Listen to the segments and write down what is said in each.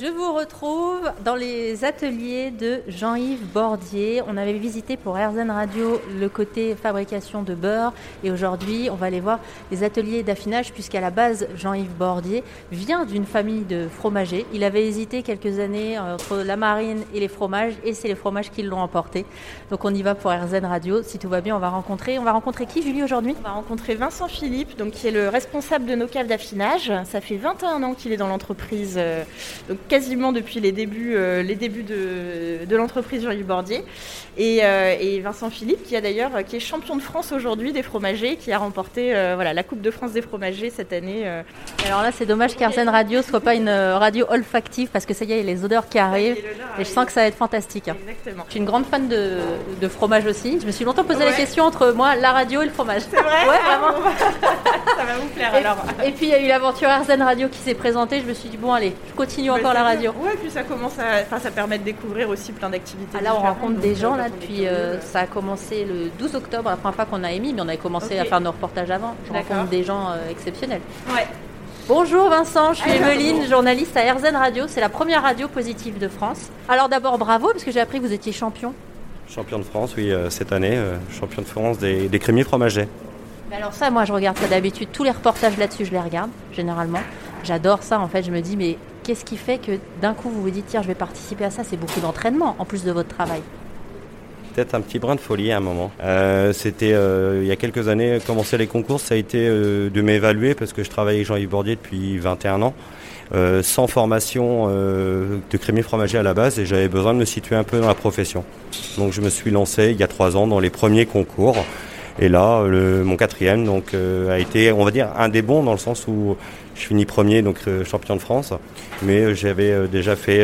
Je vous retrouve dans les ateliers de Jean-Yves Bordier. On avait visité pour RZN Radio le côté fabrication de beurre et aujourd'hui on va aller voir les ateliers d'affinage puisqu'à la base Jean-Yves Bordier vient d'une famille de fromagers. Il avait hésité quelques années entre la marine et les fromages et c'est les fromages qui l'ont emporté. Donc on y va pour RZN Radio. Si tout va bien, on va rencontrer. On va rencontrer qui Julie aujourd'hui? On va rencontrer Vincent Philippe, qui est le responsable de nos caves d'affinage. Ça fait 21 ans qu'il est dans l'entreprise. Euh, quasiment depuis les débuts, euh, les débuts de, de l'entreprise Jean-Yves Bordier. Et, euh, et, Vincent Philippe, qui, a d'ailleurs, qui est champion de France aujourd'hui des fromagers, qui a remporté euh, voilà, la Coupe de France des fromagers cette année. Alors là, c'est dommage qu'Arsène Radio ne soit pas une radio olfactive, parce que ça y est, il y a les odeurs qui arrivent. Et je sens que ça va être fantastique. Hein. Exactement. Je suis une grande fan de, de fromage aussi. Je me suis longtemps posé ouais. la question entre moi, la radio et le fromage. C'est vrai? Ouais, vraiment. ça va vous plaire et, alors. Et puis il y a eu l'aventure Arsène Radio qui s'est présentée. Je me suis dit, bon, allez, je continue Bah, la radio. Ouais, puis ça commence à, enfin, ça permet de découvrir aussi plein d'activités. Ah, là, on rencontre des gens là depuis. Euh, ça a commencé le 12 octobre, la première fois qu'on a émis, mais on avait commencé Okay. à faire nos reportages avant. Je rencontre des gens euh, exceptionnels. Ouais. Bonjour Vincent, je suis Alors, Emeline, bonjour. journaliste à RZN Radio. C'est la première radio positive de France. Alors d'abord bravo parce que j'ai appris que vous étiez champion. Champion de France, oui, euh, cette année, euh, champion de France des, des crémiers fromagers. Mais alors ça, moi je regarde ça d'habitude. Tous les reportages là-dessus, je les regarde généralement. J'adore ça en fait. Je me dis mais qu'est-ce qui fait que d'un coup vous vous dites tiens je vais participer à ça C'est beaucoup d'entraînement en plus de votre travail. Peut-être un petit brin de folie à un moment. Euh, C'était euh, il y a quelques années, commencer les concours, ça a été euh, de m'évaluer parce que je travaille avec Jean-Yves Bordier depuis 21 ans, sans formation de crémier fromager à la base et j'avais besoin de me situer un peu dans la profession. Donc je me suis lancé il y a trois ans dans les premiers concours. Et là, mon quatrième donc, a été, on va dire, un des bons dans le sens où je finis premier, donc euh, champion de France. Mais euh, j'avais euh, déjà fait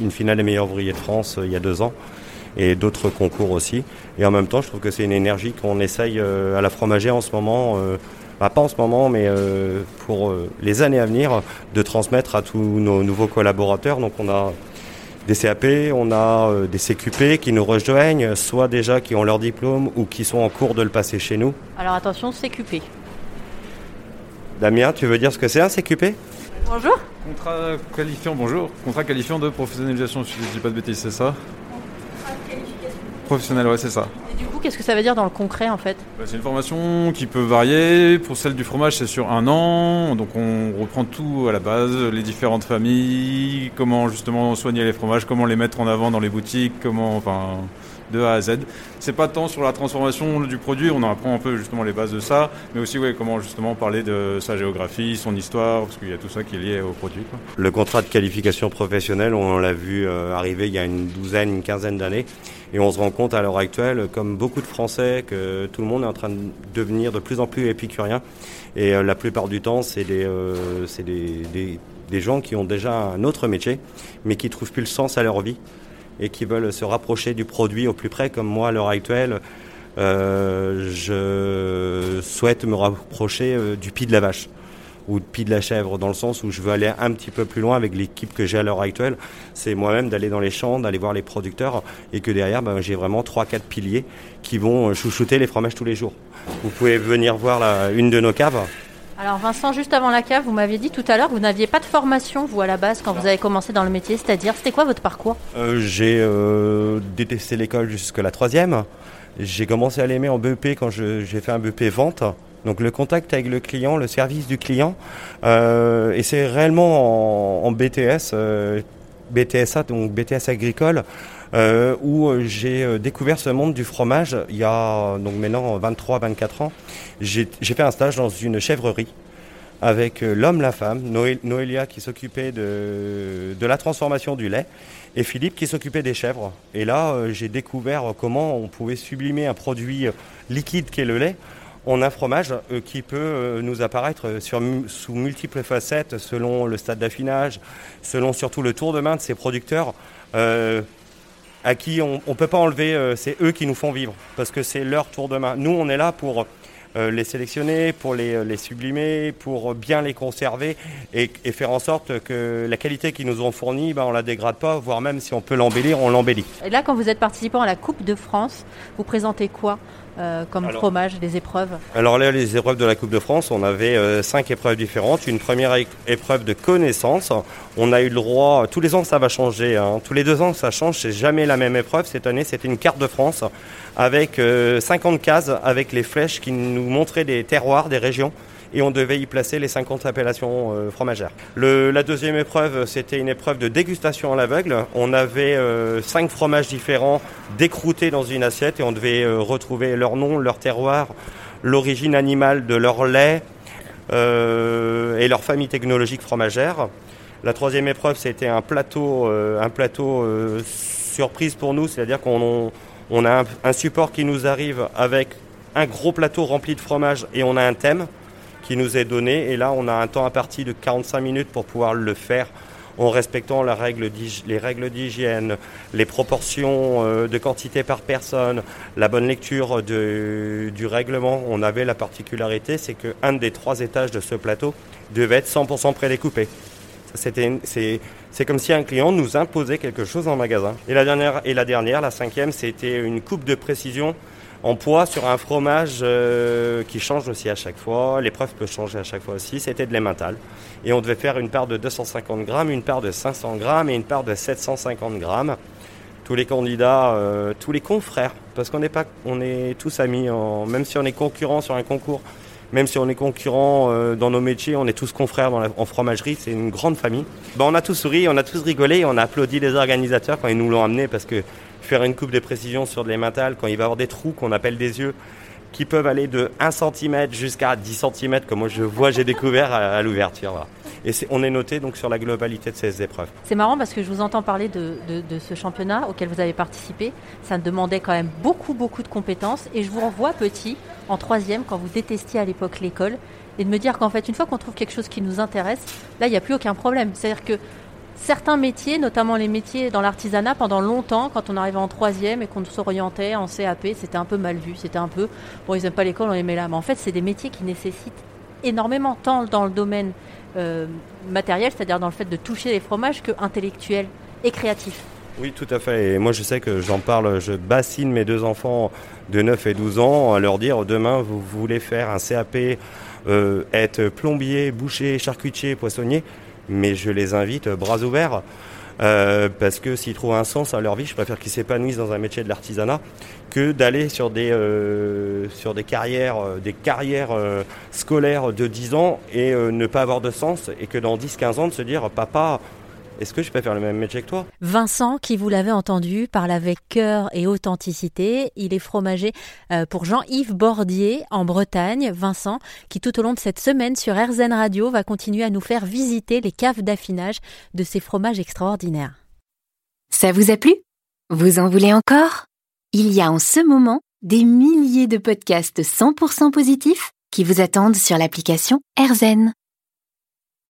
une finale des meilleurs ouvriers de France il y a deux ans et d'autres concours aussi. Et en même temps, je trouve que c'est une énergie qu'on essaye à la fromagère en ce moment, bah, pas en ce moment, mais pour les années à venir, de transmettre à tous nos nouveaux collaborateurs. Donc on a des CAP, on a des CQP qui nous rejoignent, soit déjà qui ont leur diplôme ou qui sont en cours de le passer chez nous. Alors attention, CQP. Damien, tu veux dire ce que c'est un CQP Bonjour. Contrat qualifiant, bonjour. Contrat qualifiant de professionnalisation, si je dis pas de bêtises, c'est ça? Professionnel, ouais, c'est ça. Et du coup, qu'est-ce que ça veut dire dans le concret en fait? Bah, c'est une formation qui peut varier. Pour celle du fromage, c'est sur un an. Donc on reprend tout à la base, les différentes familles, comment justement soigner les fromages, comment les mettre en avant dans les boutiques, comment, enfin, de A à Z. C'est pas tant sur la transformation du produit, on en apprend un peu justement les bases de ça, mais aussi ouais, comment justement parler de sa géographie, son histoire, parce qu'il y a tout ça qui est lié au produit. Le contrat de qualification professionnelle, on l'a vu euh, arriver il y a une douzaine, une quinzaine d'années. Et on se rend compte à l'heure actuelle, comme beaucoup de Français, que tout le monde est en train de devenir de plus en plus épicurien. Et euh, la plupart du temps, c'est des, euh, des, des, gens qui ont déjà un autre métier, mais qui trouvent plus le sens à leur vie et qui veulent se rapprocher du produit au plus près, comme moi à l'heure actuelle. Euh, je souhaite me rapprocher euh, du pied de la vache ou de pied de la chèvre, dans le sens où je veux aller un petit peu plus loin avec l'équipe que j'ai à l'heure actuelle. C'est moi-même d'aller dans les champs, d'aller voir les producteurs, et que derrière, ben, j'ai vraiment trois, quatre piliers qui vont euh, chouchouter les fromages tous les jours. Vous pouvez venir voir une de nos caves. Alors Vincent, juste avant la cave, vous m'aviez dit tout à l'heure que vous n'aviez pas de formation, vous, à la base, quand vous avez commencé dans le métier, c'est-à-dire, c'était quoi votre parcours? Euh, j'ai euh, détesté l'école jusqu'à la troisième. J'ai commencé à l'aimer en BEP quand j'ai fait un BEP vente. Donc le contact avec le client, le service du client. Euh, et c'est réellement en, en BTS, BTSA, donc BTS agricole, euh, où euh, j'ai euh, découvert ce monde du fromage il y a donc maintenant 23-24 ans. J'ai fait un stage dans une chèvrerie avec l'homme, la femme, Noé- Noélia qui s'occupait de, la transformation du lait et Philippe qui s'occupait des chèvres. Et là, j'ai découvert comment on pouvait sublimer un produit liquide qu'est le lait en un fromage qui peut nous apparaître sous multiples facettes selon le stade d'affinage, selon surtout le tour de main de ces producteurs. À qui on ne peut pas enlever, euh, c'est eux qui nous font vivre, parce que c'est leur tour de main. Nous, on est là pour euh, les sélectionner, pour les, les sublimer, pour bien les conserver et, et faire en sorte que la qualité qu'ils nous ont fournie, ben, on la dégrade pas, voire même si on peut l'embellir, on l'embellit. Et là, quand vous êtes participant à la Coupe de France, vous présentez quoi? Euh, comme fromage, les épreuves Alors là, les épreuves de la Coupe de France, on avait euh, cinq épreuves différentes. Une première épreuve de connaissance. On a eu le droit, tous les ans ça va changer, hein. tous les deux ans ça change, c'est jamais la même épreuve. Cette année, c'était une carte de France avec 50 cases avec les flèches qui nous montraient des terroirs, des régions et on devait y placer les 50 appellations euh, fromagères. la deuxième épreuve, c'était une épreuve de dégustation à l'aveugle. On avait euh, cinq fromages différents décroutés dans une assiette et on devait euh, retrouver leur nom, leur terroir, l'origine animale de leur lait et leur famille technologique fromagère. La troisième épreuve, c'était un plateau, un plateau surprise pour nous, c'est-à-dire qu'on a un, support qui nous arrive avec un gros plateau rempli de fromage et on a un thème qui nous est donné. Et là, on a un temps à partir de 45 minutes pour pouvoir le faire en respectant les règles d'hygiène, les proportions euh, de quantité par personne, la bonne lecture du règlement. On avait la particularité, c'est qu'un des trois étages de ce plateau devait être 100% prédécoupé. C'est comme si un client nous imposait quelque chose en magasin. Et la dernière, et la, dernière, la cinquième, c'était une coupe de précision en poids sur un fromage euh, qui change aussi à chaque fois. L'épreuve peut changer à chaque fois aussi. C'était de l'emmental. Et on devait faire une part de 250 grammes, une part de 500 grammes et une part de 750 grammes. Tous les candidats, euh, tous les confrères, parce qu'on n'est pas, on est tous amis, même si on est concurrents sur un concours, même si on est concurrents euh, dans nos métiers, on est tous confrères en fromagerie, c'est une grande famille. Ben, on a tous souri, on a tous rigolé, on a applaudi les organisateurs quand ils nous l'ont amené parce que faire une coupe de précision sur de l'émental quand il va y avoir des trous qu'on appelle des yeux qui peuvent aller de 1 cm jusqu'à 10 cm, comme moi je vois, j'ai découvert à, l'ouverture. Et on est noté donc sur la globalité de ces épreuves. C'est marrant parce que je vous entends parler de, ce championnat auquel vous avez participé. Ça demandait quand même beaucoup, beaucoup de compétences. Et je vous revois petit, en troisième, quand vous détestiez à l'époque l'école, et de me dire qu'en fait, une fois qu'on trouve quelque chose qui nous intéresse, là, il n'y a plus aucun problème. C'est-à-dire que certains métiers, notamment les métiers dans l'artisanat, pendant longtemps, quand on arrivait en troisième et qu'on s'orientait en CAP, c'était un peu mal vu. C'était un peu, bon, ils n'aiment pas l'école, on les met là. Mais en fait, c'est des métiers qui nécessitent énormément, tant dans le domaine euh, matériel, c'est-à-dire dans le fait de toucher les fromages, que intellectuel et créatif. Oui, tout à fait. Et moi, je sais que j'en parle, je bassine mes deux enfants de 9 et 12 ans à leur dire demain, vous voulez faire un CAP, euh, être plombier, boucher, charcutier, poissonnier mais je les invite bras ouverts. Euh, parce que s'ils trouvent un sens à leur vie, je préfère qu'ils s'épanouissent dans un métier de l'artisanat que d'aller sur des euh, sur des carrières euh, des carrières scolaires de 10 ans et ne pas avoir de sens et que dans 10 15 ans de se dire papa est-ce que je peux faire le même métier que toi? Vincent, qui vous l'avez entendu, parle avec cœur et authenticité. Il est fromager euh, pour Jean-Yves Bordier en Bretagne. Vincent, qui tout au long de cette semaine sur RZN Radio va continuer à nous faire visiter les caves d'affinage de ces fromages extraordinaires. Ça vous a plu? Vous en voulez encore? Il y a en ce moment des milliers de podcasts 100% positifs qui vous attendent sur l'application RZN.